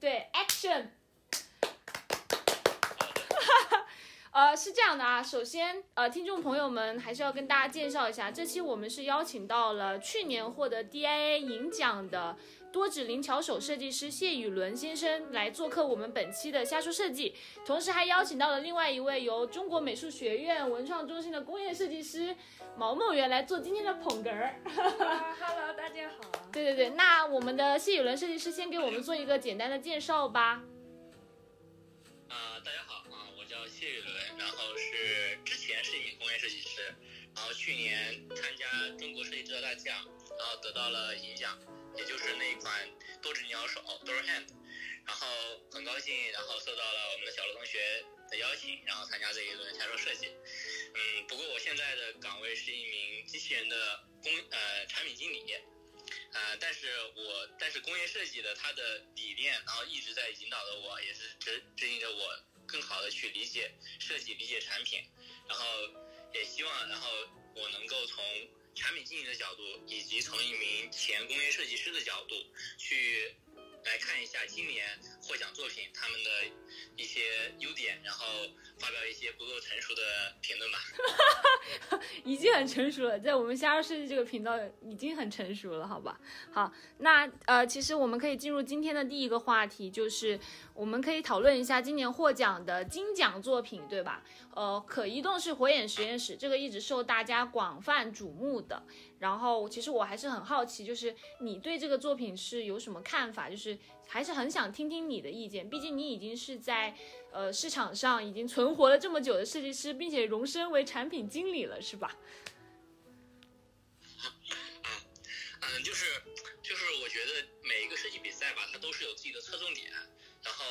对，Action。呃，是这样的啊，首先，呃，听众朋友们还是要跟大家介绍一下，这期我们是邀请到了去年获得 DIA 银奖的多指灵巧手设计师谢雨伦先生来做客我们本期的瞎说设计，同时还邀请到了另外一位由中国美术学院文创中心的工业设计师毛梦圆来做今天的捧哏儿。Hello，大家好。对对对，那我们的谢雨伦设计师先给我们做一个简单的介绍吧。啊、大家好啊，我叫谢雨伦，然后是之前是一名工业设计师，然后去年参加中国设计制造大奖，然后得到了银奖，也就是那一款多指鸟手 Door Hand，然后很高兴，然后受到了我们的小罗同学的邀请，然后参加这一轮瞎说设计。嗯，不过我现在的岗位是一名机器人的工呃产品经理。呃，但是我但是工业设计的它的理念，然后一直在引导着我，也是指指引着我更好的去理解设计、理解产品，然后也希望，然后我能够从产品经理的角度，以及从一名前工业设计师的角度去来看一下今年获奖作品他们的一些优点，然后发表一些不够成熟的评论吧。已经很成熟了，在我们瞎说设计这个频道已经很成熟了，好吧？好，那呃，其实我们可以进入今天的第一个话题，就是我们可以讨论一下今年获奖的金奖作品，对吧？呃，可移动式火眼实验室这个一直受大家广泛瞩目的。然后，其实我还是很好奇，就是你对这个作品是有什么看法？就是还是很想听听你的意见，毕竟你已经是在呃市场上已经存活了这么久的设计师，并且荣升为产品经理了，是吧？嗯，就是就是，我觉得每一个设计比赛吧，它都是有自己的侧重点。然后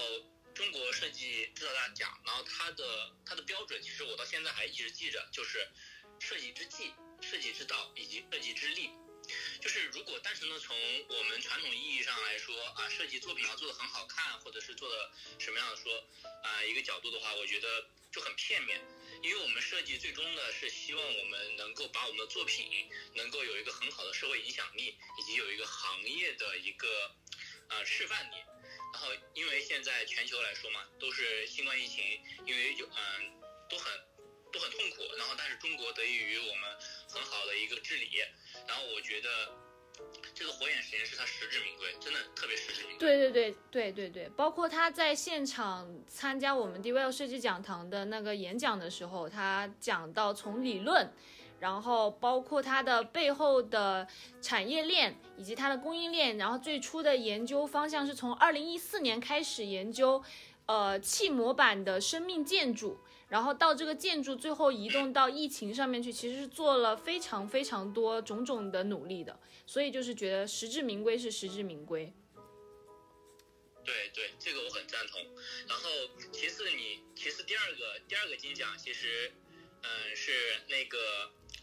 中国设计制造大奖，然后它的它的标准，其实我到现在还一直记着，就是设计之技、设计之道以及设计之力。就是如果单纯的从我们传统意义上来说啊，设计作品要做的很好看，或者是做的什么样的说啊一个角度的话，我觉得就很片面。因为我们设计最终呢是希望我们能够把我们的作品能够有一个很好的社会影响力，以及有一个行业的一个呃示范力。然后因为现在全球来说嘛，都是新冠疫情，因为有嗯、都很都很痛苦，然后但是中国得益于我们很好的一个治理，然后我觉得这个火眼实验室它实至名归，真的特别实至名归。对对对对对对，包括他在现场参加我们 DVL 设计讲堂的那个演讲的时候，他讲到从理论，然后包括它的背后的产业链以及它的供应链，然后最初的研究方向是从二零一四年开始研究，呃，气模板的生命建筑。然后到这个建筑最后移动到疫情上面去，其实是做了非常非常多种种的努力的，所以就是觉得实至名归是实至名归。对对，这个我很赞同。然后其次你其次第二个第二个金奖其实，嗯、是那个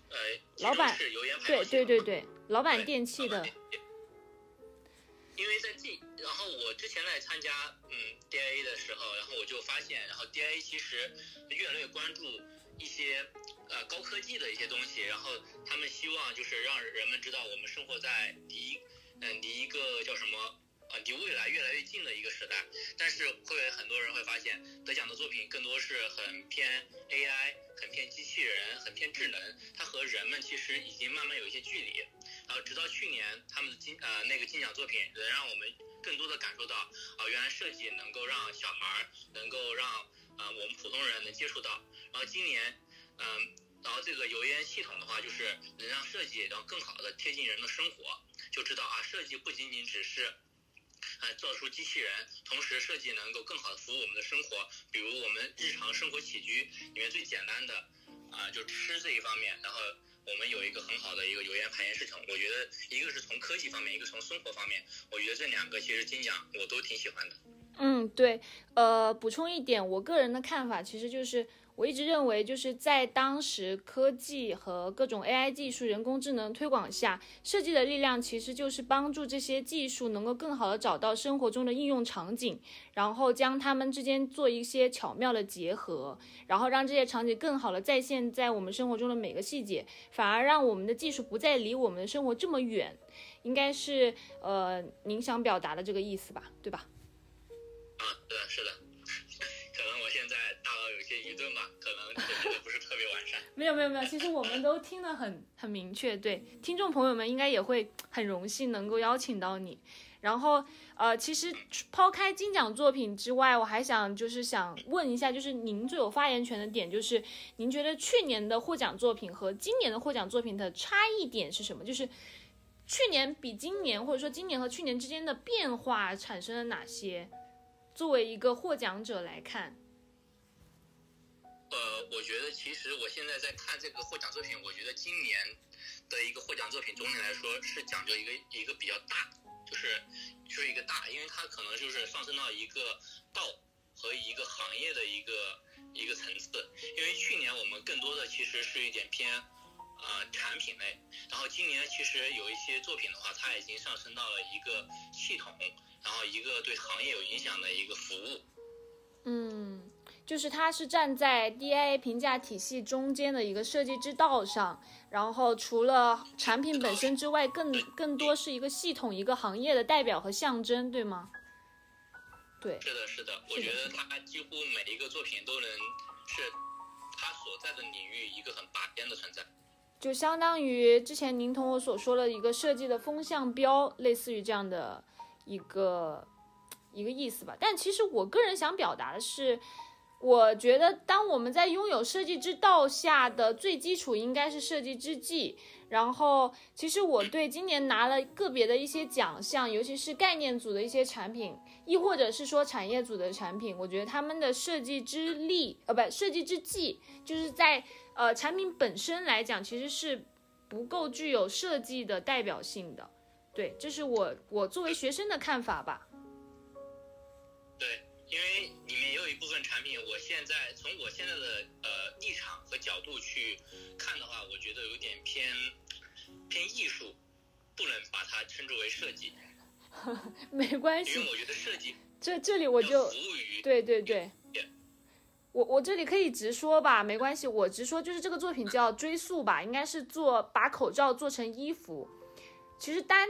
呃，老板是油烟对对对对，老板电器的老板，电因为在近，然后我之前来参加嗯 DIA 的时候，然后我就发现，然后 DIA 其实越来越关注一些呃高科技的一些东西，然后他们希望就是让人们知道我们生活在离嗯、离一个叫什么呃离未来越来越近的一个时代，但是会很多人会发现得奖的作品更多是很偏 AI、很偏机器人、很偏智能，它和人们其实已经慢慢有一些距离。然后直到去年他们的金呃那个金奖作品，能让我们更多的感受到啊、原来设计能够让小孩儿能够让呃我们普通人能接触到。然后今年嗯、然后这个油烟系统的话，就是能让设计然后更好的贴近人的生活，就知道啊设计不仅仅只是。呃，做出机器人，同时设计能够更好的服务我们的生活，比如我们日常生活起居里面最简单的，啊、就吃这一方面，然后我们有一个很好的一个油烟排烟市场，我觉得一个是从科技方面，一个从生活方面，我觉得这两个其实金奖我都挺喜欢的。嗯，对，呃，补充一点，我个人的看法其实就是，我一直认为就是在当时科技和各种 AI 技术、人工智能推广下，设计的力量其实就是帮助这些技术能够更好的找到生活中的应用场景，然后将它们之间做一些巧妙的结合，然后让这些场景更好的再现在我们生活中的每个细节，反而让我们的技术不再离我们的生活这么远，应该是呃您想表达的这个意思吧，对吧？对，是的些愚钝吧，可能准备的不是特别完善。没有没有没有，其实我们都听得很 很明确，对听众朋友们应该也会很荣幸能够邀请到你。然后呃，其实抛开金奖作品之外，我还想就是想问一下，就是您最有发言权的点，就是您觉得去年的获奖作品和今年的获奖作品的差异点是什么？就是去年比今年，或者说今年和去年之间的变化产生了哪些？作为一个获奖者来看，呃，我觉得其实我现在在看这个获奖作品，我觉得今年的一个获奖作品，总体来说是讲究一个一个比较大，就是就是一个大，因为它可能就是上升到一个道和一个行业的一个一个层次。因为去年我们更多的其实是一点偏呃产品类，然后今年其实有一些作品的话，它已经上升到了一个系统。然后一个对行业有影响的一个服务，嗯，就是它是站在 DIA 评价体系中间的一个设计之道上，然后除了产品本身之外，更更多是一个系统、一个行业的代表和象征，对吗？对，是的，是的，我觉得它几乎每一个作品都能是它所在的领域一个很拔尖的存在，就相当于之前您同我所说的一个设计的风向标，类似于这样的。一个一个意思吧，但其实我个人想表达的是，我觉得当我们在拥有设计之道下的最基础应该是设计之际。然后，其实我对今年拿了个别的一些奖项，尤其是概念组的一些产品，亦或者是说产业组的产品，我觉得他们的设计之力，呃，不，设计之际，就是在呃产品本身来讲，其实是不够具有设计的代表性的。对，这是我我作为学生的看法吧。对，因为里面也有一部分产品，我现在从我现在的呃立场和角度去看的话，我觉得有点偏偏艺术，不能把它称之为设计。没关系，因为我觉得设计这这里我就服务于对对对，我我这里可以直说吧，没关系，我直说就是这个作品叫追溯吧，应该是做把口罩做成衣服。其实单，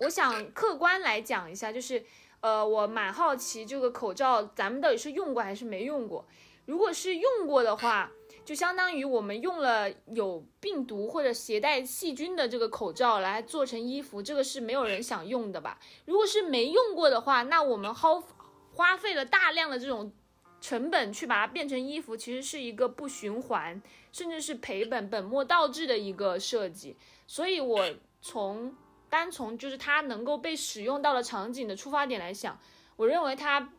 我想客观来讲一下，就是，呃，我蛮好奇这个口罩咱们到底是用过还是没用过。如果是用过的话，就相当于我们用了有病毒或者携带细菌的这个口罩来做成衣服，这个是没有人想用的吧？如果是没用过的话，那我们耗花费了大量的这种成本去把它变成衣服，其实是一个不循环，甚至是赔本、本末倒置的一个设计。所以，我从单从就是它能够被使用到的场景的出发点来想，我认为它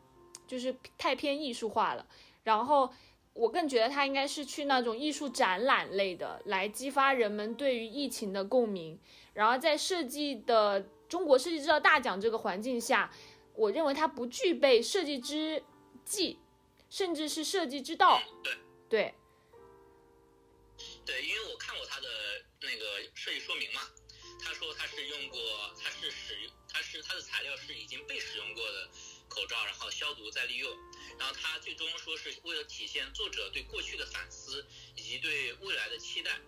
就是太偏艺术化了。然后我更觉得它应该是去那种艺术展览类的，来激发人们对于疫情的共鸣。然后在设计的中国设计制造大奖这个环境下，我认为它不具备设计之技，甚至是设计之道。对，对，因为我看过它的那个设计说明嘛。他说他是用过，他是使用，他是他的材料是已经被使用过的口罩，然后消毒再利用，然后他最终说是为了体现作者对过去的反思以及对未来的期待，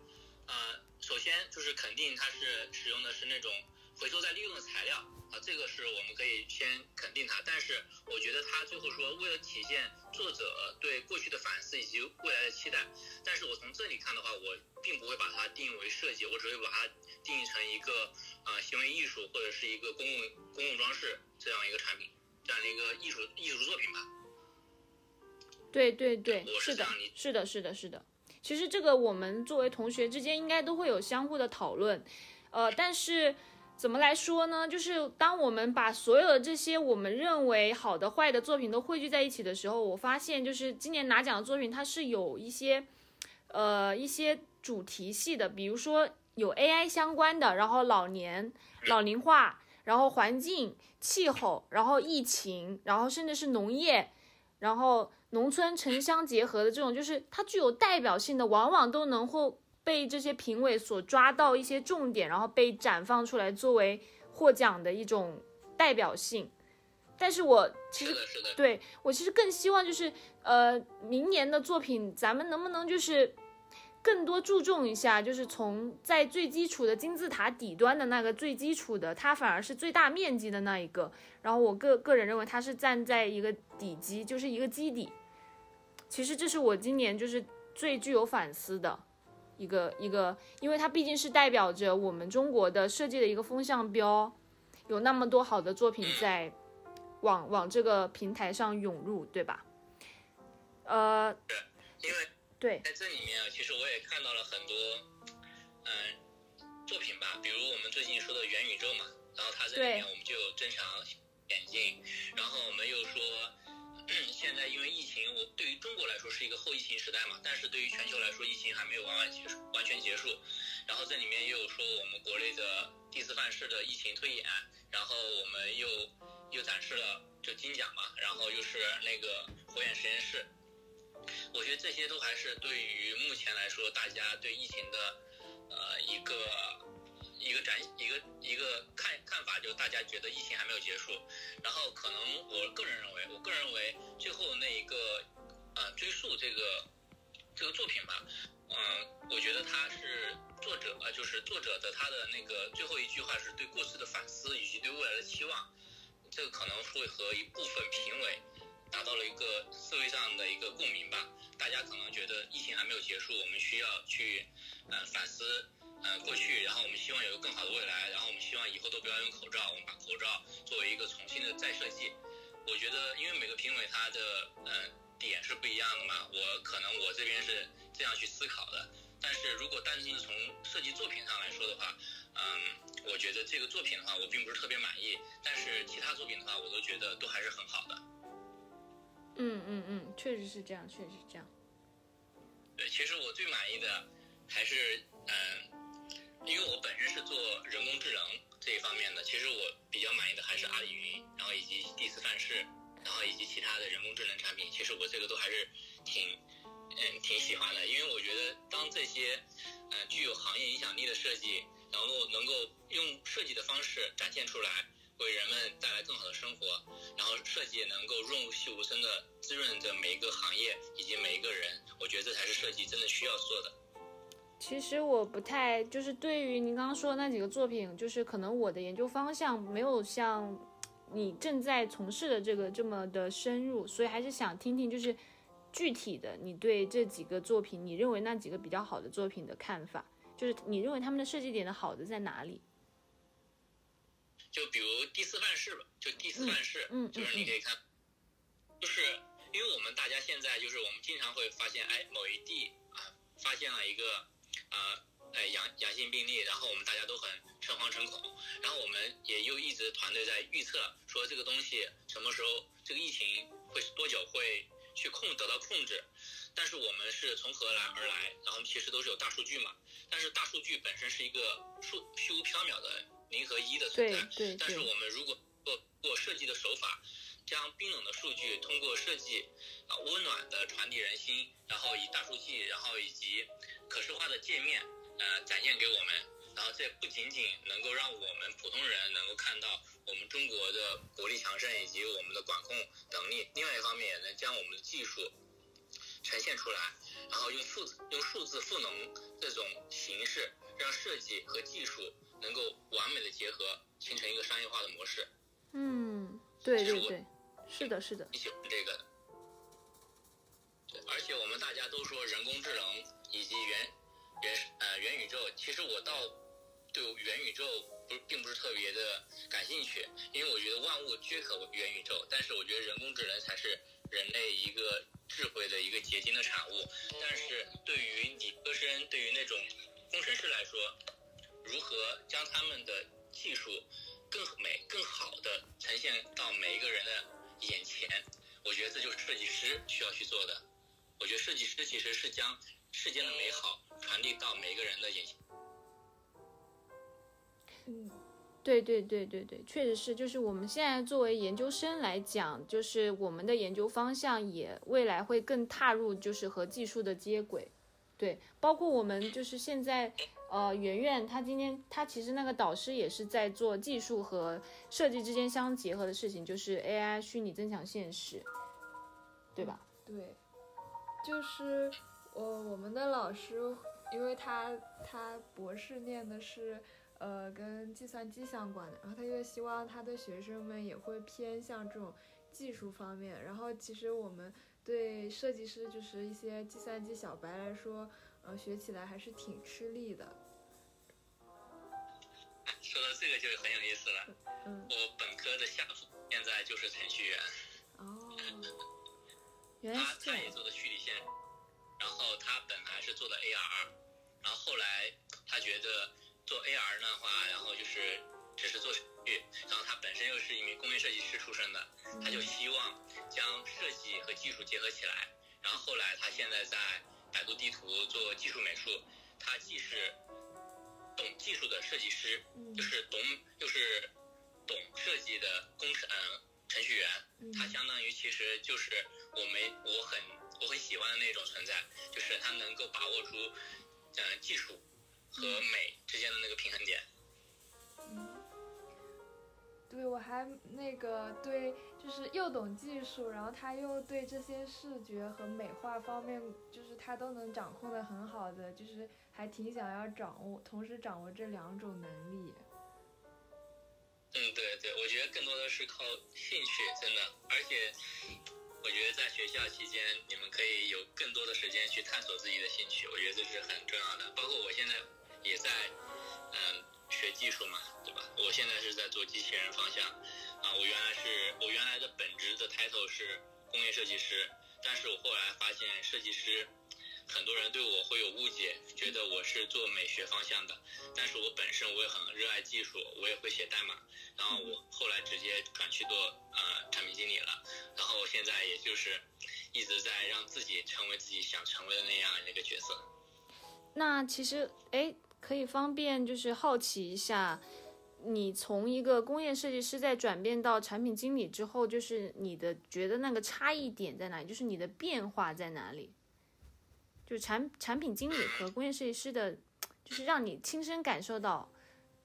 呃，首先就是肯定他是使用的是那种回收再利用的材料。啊，这个是我们可以先肯定它，但是我觉得他最后说为了体现作者对过去的反思以及未来的期待，但是我从这里看的话，我并不会把它定义为设计，我只会把它定义成一个呃行为艺术或者是一个公共公共装饰这样一个产品，这样的一个艺术艺术作品吧。对对对，是的，是的，是的，是的。其实这个我们作为同学之间应该都会有相互的讨论，呃，但是。怎么来说呢？就是当我们把所有的这些我们认为好的、坏的作品都汇聚在一起的时候，我发现就是今年拿奖的作品，它是有一些，呃，一些主题系的，比如说有 AI 相关的，然后老年、老龄化，然后环境、气候，然后疫情，然后甚至是农业，然后农村城乡结合的这种，就是它具有代表性的，往往都能获。被这些评委所抓到一些重点，然后被绽放出来作为获奖的一种代表性。但是我其实对我其实更希望就是呃明年的作品，咱们能不能就是更多注重一下，就是从在最基础的金字塔底端的那个最基础的，它反而是最大面积的那一个。然后我个个人认为它是站在一个底基，就是一个基底。其实这是我今年就是最具有反思的一个一个，因为它毕竟是代表着我们中国的设计的一个风向标，有那么多好的作品在往往这个平台上涌入，对吧？呃，因为对，在这里面啊，其实我也看到了很多，嗯，作品吧，比如我们最近说的元宇宙嘛，然后它这里面我们就有正常眼镜，然后我们又说，现在因为疫情，我对于中国来说是一个后疫情时代嘛，但是对于全球来说，疫情还没有完完结束，完全结束。然后这里面又有说我们国内的第四范式的疫情推演，然后我们又又展示了就金奖嘛，然后又是那个火眼实验室。我觉得这些都还是对于目前来说，大家对疫情的，呃，一个一个展一个一个看看法，就是大家觉得疫情还没有结束。然后可能我个人认为，我个人认为最后那一个，呃，追溯这个这个作品吧，嗯，我觉得他是作者，呃，就是作者的他的那个最后一句话是对过去的反思以及对未来的期望，这个可能会和一部分评委。达到了一个社会上的一个共鸣吧，大家可能觉得疫情还没有结束，我们需要去，呃，反思，呃，过去，然后我们希望有一个更好的未来，然后我们希望以后都不要用口罩，我们把口罩作为一个重新的再设计。我觉得，因为每个评委他的，呃，点是不一样的嘛，我可能我这边是这样去思考的，但是如果单纯的从设计作品上来说的话，嗯，我觉得这个作品的话，我并不是特别满意，但是其他作品的话，我都觉得都还是很好的。嗯嗯嗯，确实是这样，确实是这样。对，其实我最满意的还是嗯，因为我本身是做人工智能这一方面的，其实我比较满意的还是阿里云，然后以及第四范式，然后以及其他的人工智能产品，其实我这个都还是挺嗯挺喜欢的，因为我觉得当这些嗯具有行业影响力的设计，然后能够用设计的方式展现出来。为人们带来更好的生活，然后设计也能够润物细无声的滋润着每一个行业以及每一个人，我觉得这才是设计真的需要做的。其实我不太就是对于您刚刚说的那几个作品，就是可能我的研究方向没有像你正在从事的这个这么的深入，所以还是想听听就是具体的你对这几个作品，你认为那几个比较好的作品的看法，就是你认为他们的设计点的好的在哪里？就比如第四范式吧，就第四范式，嗯，就是你可以看，就是因为我们大家现在就是我们经常会发现，哎，某一地啊发现了一个啊哎阳阳性病例，然后我们大家都很诚惶诚恐，然后我们也又一直团队在预测说这个东西什么时候这个疫情会多久会去控得到控制，但是我们是从何来而来，然后其实都是有大数据嘛，但是大数据本身是一个数虚无缥缈的。零和一的存在，但是我们如果做做设计的手法，将冰冷的数据通过设计啊温暖的传递人心，然后以大数据，然后以及可视化的界面呃展现给我们，然后这不仅仅能够让我们普通人能够看到我们中国的国力强盛以及我们的管控能力，另外一方面也能将我们的技术呈现出来，然后用数字用数字赋能这种形式，让设计和技术。能够完美的结合，形成一个商业化的模式。嗯，对对对，是的，是的。你喜欢这个？对，而且我们大家都说人工智能以及元元呃元宇宙，其实我倒对元宇宙不并不是特别的感兴趣，因为我觉得万物皆可元宇宙，但是我觉得人工智能才是人类一个智慧的一个结晶的产物。但是对于理科生，对于那种工程师来说，如何将他们的技术更美、更好的呈现到每一个人的眼前？我觉得这就是设计师需要去做的。我觉得设计师其实是将世间的美好传递到每一个人的眼前。嗯，对对对对对，确实是。就是我们现在作为研究生来讲，就是我们的研究方向也未来会更踏入就是和技术的接轨。对，包括我们就是现在。呃，圆圆他今天他其实那个导师也是在做技术和设计之间相结合的事情，就是 AI 虚拟增强现实，对吧？对，就是我我们的老师，因为他他博士念的是呃跟计算机相关的，然后他就希望他的学生们也会偏向这种技术方面，然后其实我们对设计师就是一些计算机小白来说，呃，学起来还是挺吃力的。说到这个就很有意思了。嗯，我本科的下属现在就是程序员，哦，原来他是这样。他也做的虚拟现实，然后他本来是做的 AR，然后后来他觉得做 AR 的话，然后就是只是做程序，然后他本身又是一名工业设计师出身的，他就希望将设计和技术结合起来。然后后来他现在在百度地图做技术美术，他既是懂技术的设计师，嗯就是懂又是懂设计的工程、呃、程序员，嗯他相当于其实就是我们我很我很喜欢的那种存在，就是他能够把握住呃技术和美之间的那个平衡点。嗯对，我还那个对，就是又懂技术，然后他又对这些视觉和美化方面，就是他都能掌控的很好的，就是还挺想要掌握，同时掌握这两种能力。嗯，对对，我觉得更多的是靠兴趣，真的，而且我觉得在学校期间，你们可以有更多的时间去探索自己的兴趣，我觉得这是很重要的。包括我现在也在嗯学技术嘛，对吧？我现在是在做机器人方向啊，我原来是我原来的本职的 title 是工业设计师，但是我后来发现设计师。很多人对我会有误解，觉得我是做美学方向的，但是我本身我也很热爱技术，我也会写代码，然后我后来直接转去做呃产品经理了，然后现在也就是一直在让自己成为自己想成为的那样一个角色。那其实，哎，可以方便就是好奇一下，你从一个工业设计师在转变到产品经理之后，就是你的觉得那个差异点在哪里？就是你的变化在哪里？就是产产品经理和工业设计师的，就是让你亲身感受到，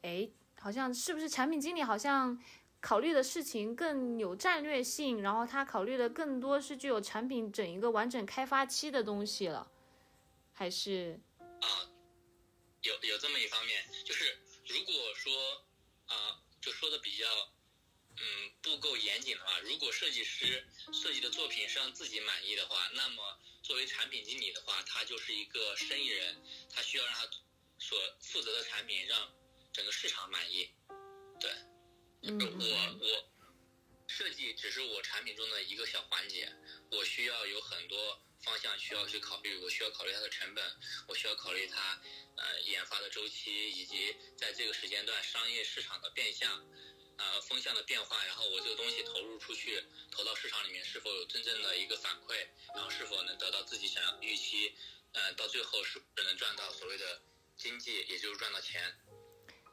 哎，好像是不是产品经理好像考虑的事情更有战略性，然后他考虑的更多是具有产品整一个完整开发期的东西了，还是？啊，有有这么一方面，就是如果说啊，就说的比较嗯不够严谨的话，如果设计师设计的作品是让自己满意的话，那么作为产品经理的话，他就是一个生意人，他需要让他所负责的产品让整个市场满意。对，嗯我我设计只是我产品中的一个小环节，我需要有很多方向需要去考虑，我需要考虑它的成本，我需要考虑它呃研发的周期，以及在这个时间段商业市场的变相。呃，风向的变化，然后我这个东西投入出去，投到市场里面是否有真正的一个反馈，然后是否能得到自己想要预期，呃，到最后是不是能赚到所谓的经济，也就是赚到钱。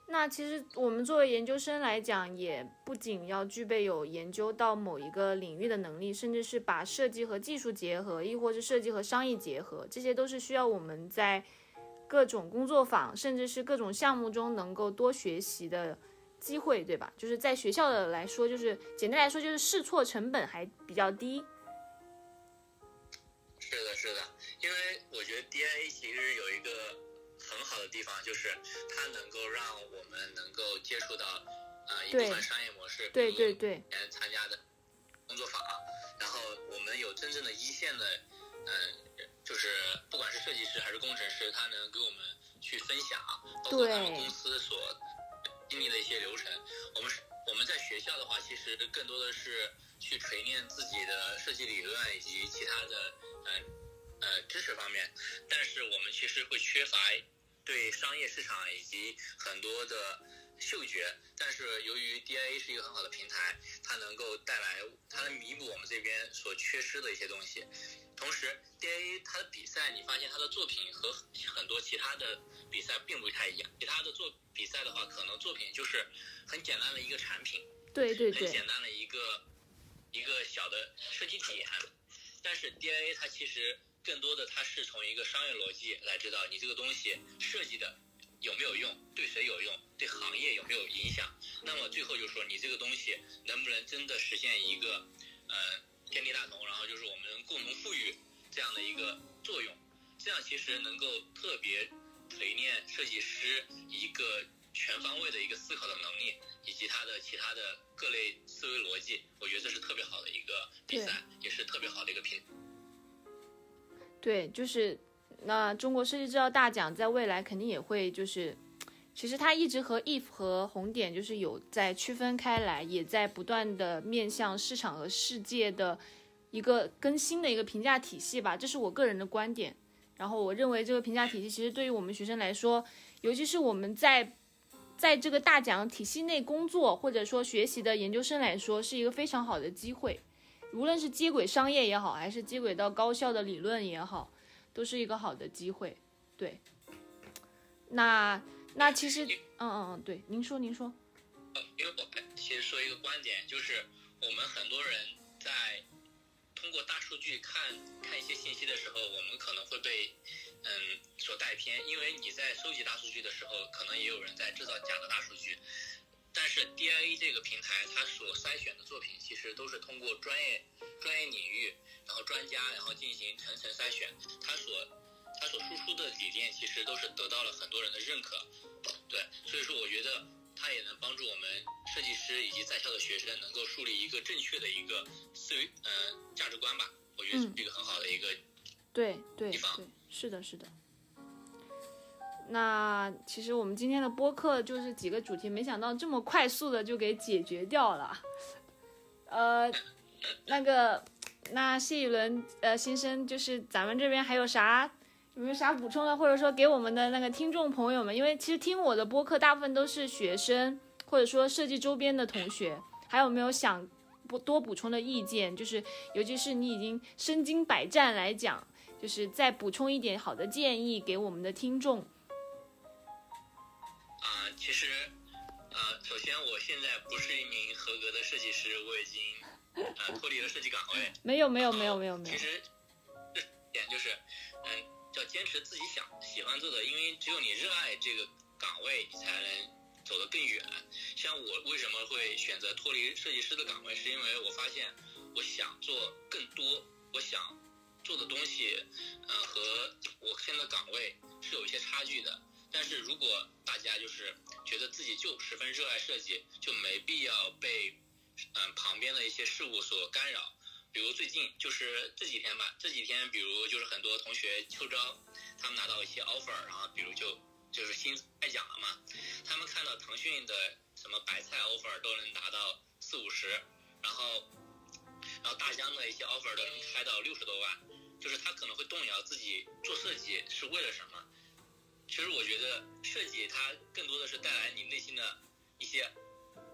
那其实我们作为研究生来讲，也不仅要具备有研究到某一个领域的能力，甚至是把设计和技术结合，亦或是设计和商业结合，这些都是需要我们在各种工作坊，甚至是各种项目中能够多学习的机会，对吧？就是在学校的来说，就是简单来说，就是试错成本还比较低。是的，是的，因为我觉得 DIA 其实有一个很好的地方，就是它能够让我们能够接触到呃一部分商业模式，对对对，以前参加的工作坊，然后我们有真正的一线的，嗯、就是不管是设计师还是工程师，他能给我们去分享，包括他们公司所经历的一些流程。我们是我们在学校的话，其实更多的是去锤炼自己的设计理论以及其他的呃呃知识方面，但是我们其实会缺乏对商业市场以及很多的嗅觉。但是由于 DIA 是一个很好的平台，它能够带来，它能弥补我们这边所缺失的一些东西。同时，D A A 它的比赛，你发现它的作品和很多其他的比赛并不太一样。其他的作比赛的话，可能作品就是很简单的一个产品，对对对很，简单的一个一个小的设计点，但是 D A A 它其实更多的它是从一个商业逻辑来知道你这个东西设计的有没有用，对谁有用，对行业有没有影响。那么最后就说你这个东西能不能真的实现一个呃共同富裕这样的一个作用，这样其实能够特别锤炼设计师一个全方位的一个思考的能力，以及他的其他的各类思维逻辑，我觉得这是特别好的一个比赛，也是特别好的一个品。对，就是那中国设计制造大奖在未来肯定也会就是，其实它一直和 if 和红点就是有在区分开来，也在不断的面向市场和世界的一个更新的一个评价体系吧，这是我个人的观点。然后我认为这个评价体系其实对于我们学生来说，尤其是我们在在这个大奖体系内工作或者说学习的研究生来说，是一个非常好的机会。无论是接轨商业也好，还是接轨到高校的理论也好，都是一个好的机会。对，那那其实，嗯嗯嗯，对，您说您说，呃，因为我其实说一个观点，就是我们很多人在通过大数据看看一些信息的时候，我们可能会被嗯所带偏，因为你在收集大数据的时候，可能也有人在制造假的大数据。但是 DIA 这个平台，它所筛选的作品其实都是通过专业专业领域，然后专家，然后进行层层筛选，它所它所输出的理念其实都是得到了很多人的认可。对，所以说我觉得它也能帮助我们设计师以及在校的学生能够树立一个正确的一个思维呃价值观吧。我觉得嗯是一个很好的一个对对是的，是的。那其实我们今天的播客就是几个主题，没想到这么快速的就给解决掉了。呃，那个，那谢雨伦呃先生，就是咱们这边还有啥有没有啥补充的，或者说给我们的那个听众朋友们，因为其实听我的播客大部分都是学生或者说设计周边的同学，还有没有想不多补充的意见？就是尤其是你已经身经百战来讲，就是再补充一点好的建议给我们的听众。啊、其实，呃，首先我现在不是一名合格的设计师，我已经呃脱离了设计岗位。没有没有没有没有没有其，实这点就是，嗯，要坚持自己想喜欢做的，因为只有你热爱这个岗位，你才能走得更远。像我为什么会选择脱离设计师的岗位，是因为我发现我想做更多，我想做的东西，呃，和我现在岗位是有一些差距的。但是如果大家就是觉得自己就十分热爱设计，就没必要被嗯旁边的一些事物所干扰。比如最近就是这几天吧，这几天比如就是很多同学秋招，他们拿到一些 offer，然后比如就就是新开奖了嘛，他们看到腾讯的什么白菜 offer 都能拿到四五十，然后然后大疆的一些 offer 都能开到六十多万，就是他可能会动摇自己做设计是为了什么。其实我觉得设计它更多的是带来你内心的一些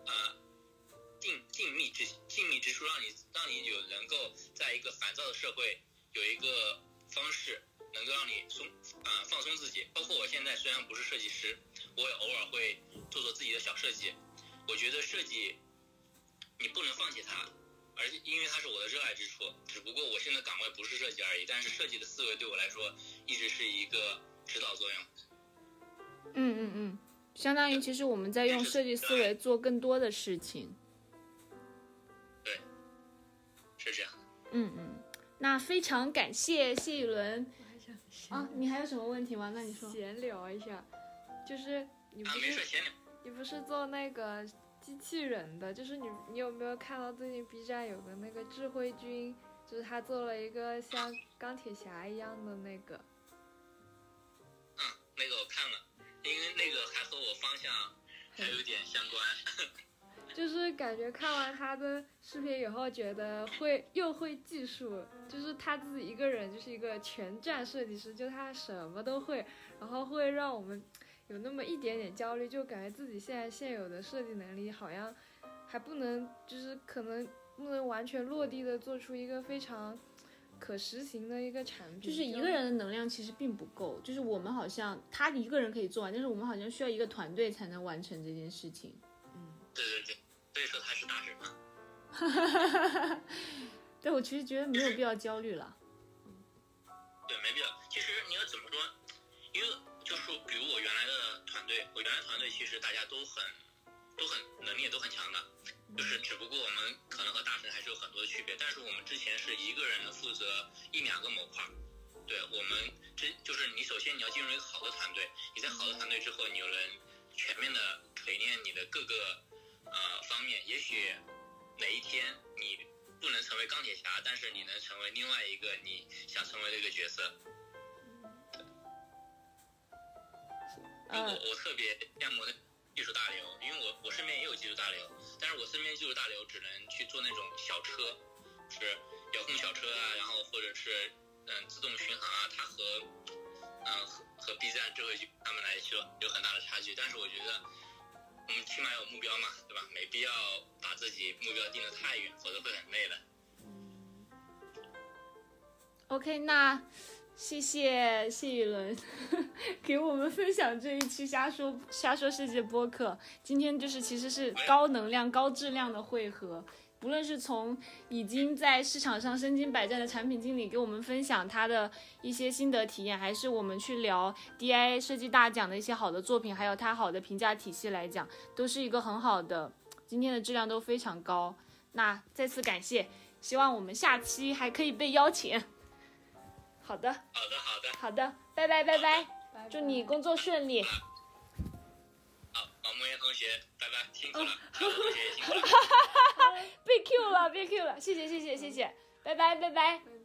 呃静静谧之静谧之处，让你让你有能够在一个烦躁的社会有一个方式，能够让你松啊、呃放松自己。包括我现在虽然不是设计师，我也偶尔会做做自己的小设计。我觉得设计你不能放弃它，而且因为它是我的热爱之处。只不过我现在岗位不是设计而已，但是设计的思维对我来说一直是一个指导作用。嗯嗯嗯，相当于其实我们在用设计思维做更多的事情。是这样。嗯嗯，那非常感谢谢雨伦我还想啊，你还有什么问题吗？那你说。闲聊一下，就是你不是闲聊。你不是做那个机器人的，就是你你有没有看到最近 B 站有个那个智慧君，就是他做了一个像钢铁侠一样的那个，嗯，那个我看了，因为那个还和我方向还有点相关。就是感觉看完他的视频以后，觉得会又会技术，就是他自己一个人就是一个全站设计师，就他什么都会，然后会让我们有那么一点点焦虑，就感觉自己现在现有的设计能力好像还不能，就是可能不能完全落地的做出一个非常可实行的一个产品，就是一个人的能量其实并不够，就是我们好像他一个人可以做完，但是我们好像需要一个团队才能完成这件事情。对对。哈哈哈对我其实觉得没有必要焦虑了。对，没必要。其实你要怎么说？因为就是，比如我原来的团队，我原来团队其实大家都很都很能力也都很强的，就是只不过我们可能和大神还是有很多的区别。但是我们之前是一个人负责一两个模块。对我们这就是你首先你要进入一个好的团队，你在好的团队之后，你又能全面的锤炼你的各个呃方面。也许哪一天你不能成为钢铁侠，但是你能成为另外一个你想成为的一个角色。就我我特别羡慕那技术大流，因为我我身边也有技术大流，但是我身边技术大流只能去做那种小车，是遥控小车啊，然后或者是嗯自动巡航啊，它和嗯和和 B 站智慧局他们来说有很大的差距。但是我觉得我们起码有目标嘛，对吧？没必要把自己目标定得太远，否则会很累的。OK，那谢谢谢雨伦 给我们分享这一期瞎说瞎说世界播客。今天就是其实是高能量、高质量的汇合。不论是从已经在市场上身经百战的产品经理给我们分享他的一些心得体验，还是我们去聊 DIA 设计大奖的一些好的作品，还有他好的评价体系来讲，都是一个很好的，今天的质量都非常高。那再次感谢，希望我们下期还可以被邀请。好的，好的，好的，好的，拜拜拜拜，拜拜祝你工作顺利。好，好，木言同学，拜拜，辛苦了，小吴同学也辛苦了。被 Q 了，被 Q 了，谢谢谢谢谢谢，拜拜。拜拜。